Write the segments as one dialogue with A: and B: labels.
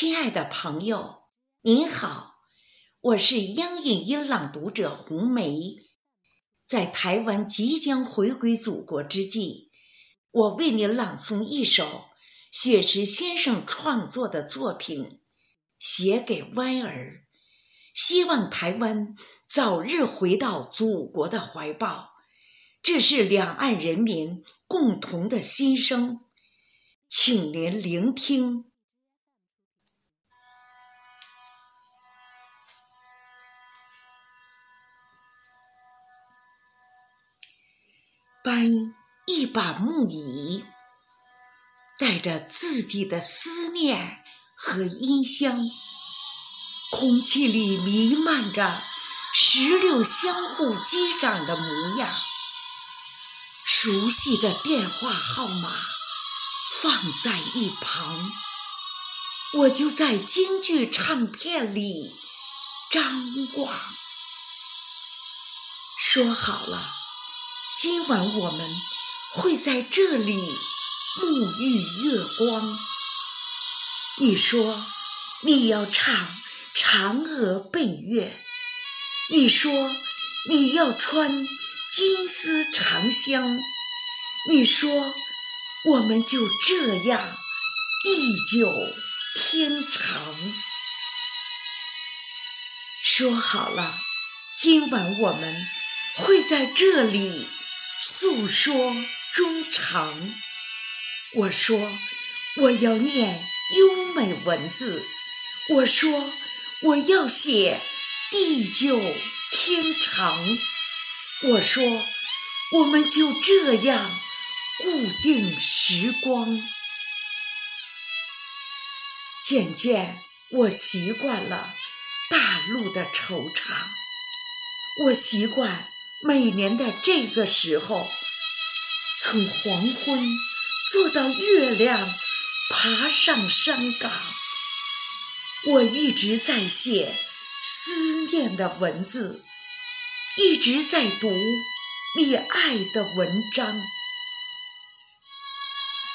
A: 亲爱的朋友，您好，我是央影音朗读者红梅。在台湾即将回归祖国之际，我为您朗诵一首雪石先生创作的作品《写给湾儿》，希望台湾早日回到祖国的怀抱。这是两岸人民共同的心声，请您聆听。搬一把木椅，带着自己的思念和音箱，空气里弥漫着石榴相互击掌的模样。熟悉的电话号码放在一旁，我就在京剧唱片里张望。说好了。今晚我们会在这里沐浴月光。你说你要唱《嫦娥奔月》，你说你要穿金丝长香，你说我们就这样地久天长。说好了，今晚我们会在这里。诉说衷肠，我说我要念优美文字，我说我要写地久天长，我说我们就这样固定时光。渐渐，我习惯了大陆的惆怅，我习惯。每年的这个时候，从黄昏坐到月亮爬上山岗，我一直在写思念的文字，一直在读你爱的文章。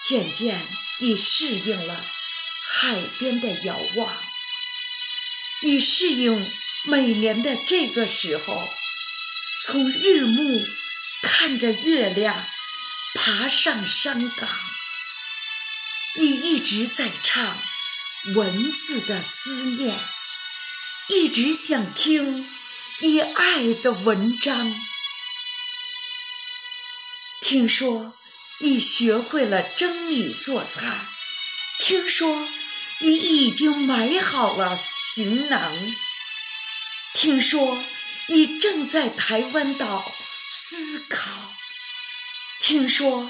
A: 渐渐，你适应了海边的遥望，你适应每年的这个时候。从日暮看着月亮爬上山岗，你一直在唱文字的思念，一直想听你爱的文章。听说你学会了蒸米做菜，听说你已经买好了行囊，听说。你正在台湾岛思考，听说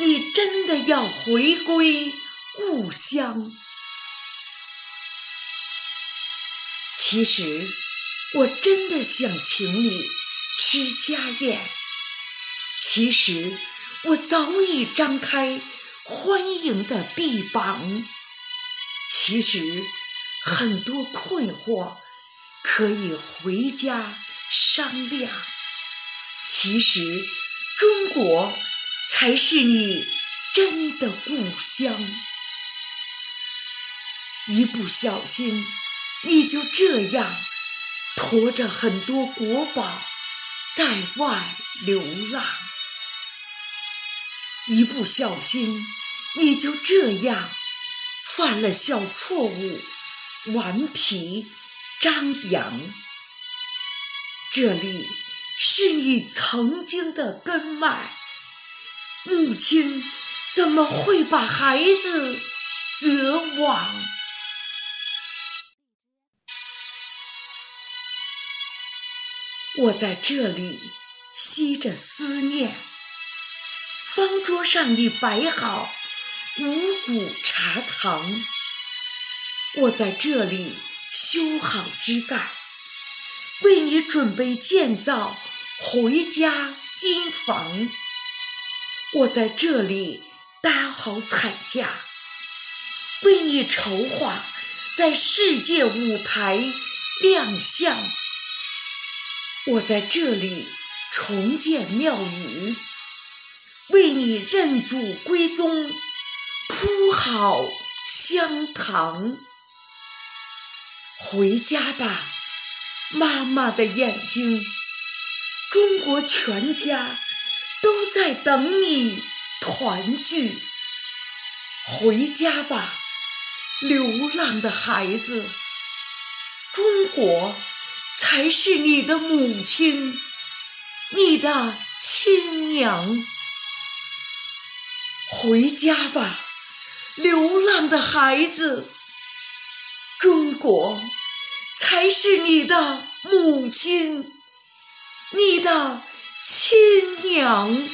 A: 你真的要回归故乡。其实，我真的想请你吃家宴。其实，我早已张开欢迎的臂膀。其实，很多困惑可以回家。商量，其实中国才是你真的故乡。一不小心，你就这样驮着很多国宝在外流浪；一不小心，你就这样犯了小错误，顽皮张扬。这里是你曾经的根脉，母亲怎么会把孩子责亡？我在这里吸着思念，方桌上已摆好五谷茶糖，我在这里修好枝干。为你准备建造回家新房，我在这里搭好彩架，为你筹划在世界舞台亮相。我在这里重建庙宇，为你认祖归宗铺好香堂。回家吧，妈妈的眼睛，中国全家都在等你团聚。回家吧，流浪的孩子，中国才是你的母亲，你的亲娘。回家吧，流浪的孩子。中国才是你的母亲，你的亲娘。